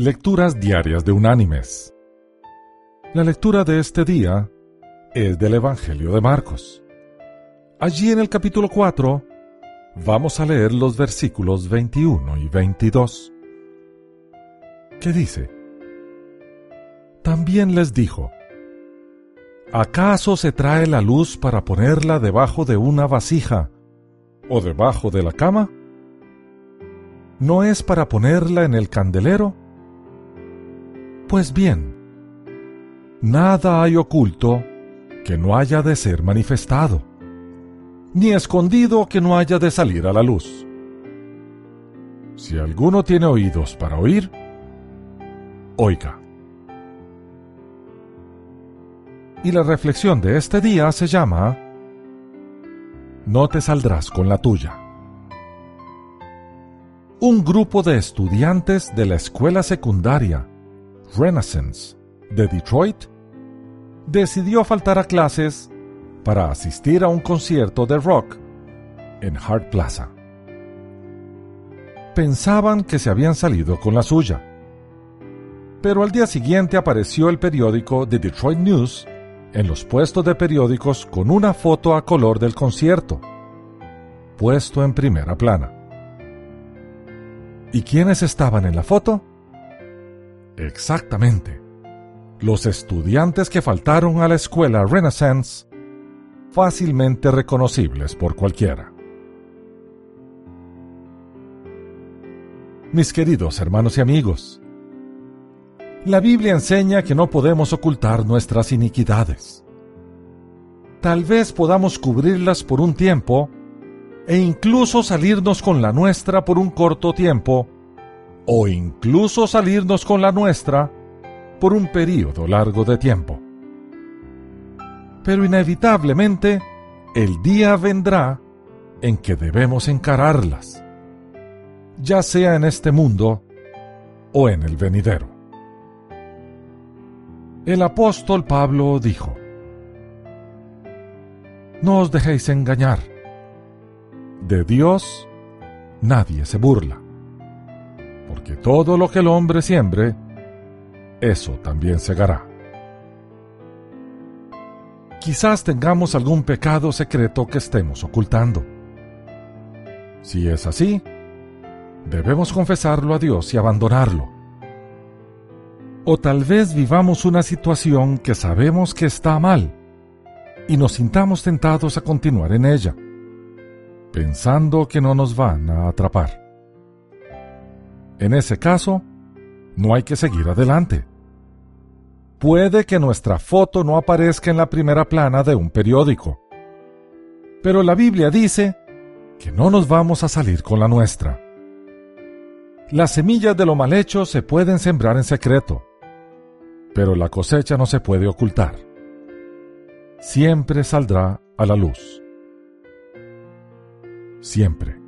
Lecturas Diarias de Unánimes. La lectura de este día es del Evangelio de Marcos. Allí en el capítulo 4 vamos a leer los versículos 21 y 22. ¿Qué dice? También les dijo, ¿acaso se trae la luz para ponerla debajo de una vasija o debajo de la cama? ¿No es para ponerla en el candelero? Pues bien, nada hay oculto que no haya de ser manifestado, ni escondido que no haya de salir a la luz. Si alguno tiene oídos para oír, oiga. Y la reflexión de este día se llama No te saldrás con la tuya. Un grupo de estudiantes de la escuela secundaria Renaissance de Detroit decidió faltar a clases para asistir a un concierto de rock en Hart Plaza. Pensaban que se habían salido con la suya, pero al día siguiente apareció el periódico The Detroit News en los puestos de periódicos con una foto a color del concierto, puesto en primera plana. ¿Y quiénes estaban en la foto? Exactamente. Los estudiantes que faltaron a la escuela Renaissance, fácilmente reconocibles por cualquiera. Mis queridos hermanos y amigos, la Biblia enseña que no podemos ocultar nuestras iniquidades. Tal vez podamos cubrirlas por un tiempo e incluso salirnos con la nuestra por un corto tiempo, o incluso salirnos con la nuestra por un periodo largo de tiempo. Pero inevitablemente el día vendrá en que debemos encararlas, ya sea en este mundo o en el venidero. El apóstol Pablo dijo, No os dejéis engañar. De Dios nadie se burla, porque todo lo que el hombre siembre, eso también segará. Quizás tengamos algún pecado secreto que estemos ocultando. Si es así, debemos confesarlo a Dios y abandonarlo o tal vez vivamos una situación que sabemos que está mal y nos sintamos tentados a continuar en ella, pensando que no nos van a atrapar. En ese caso, no hay que seguir adelante. Puede que nuestra foto no aparezca en la primera plana de un periódico, pero la Biblia dice que no nos vamos a salir con la nuestra. Las semillas de lo mal hecho se pueden sembrar en secreto, pero la cosecha no se puede ocultar. Siempre saldrá a la luz. Siempre.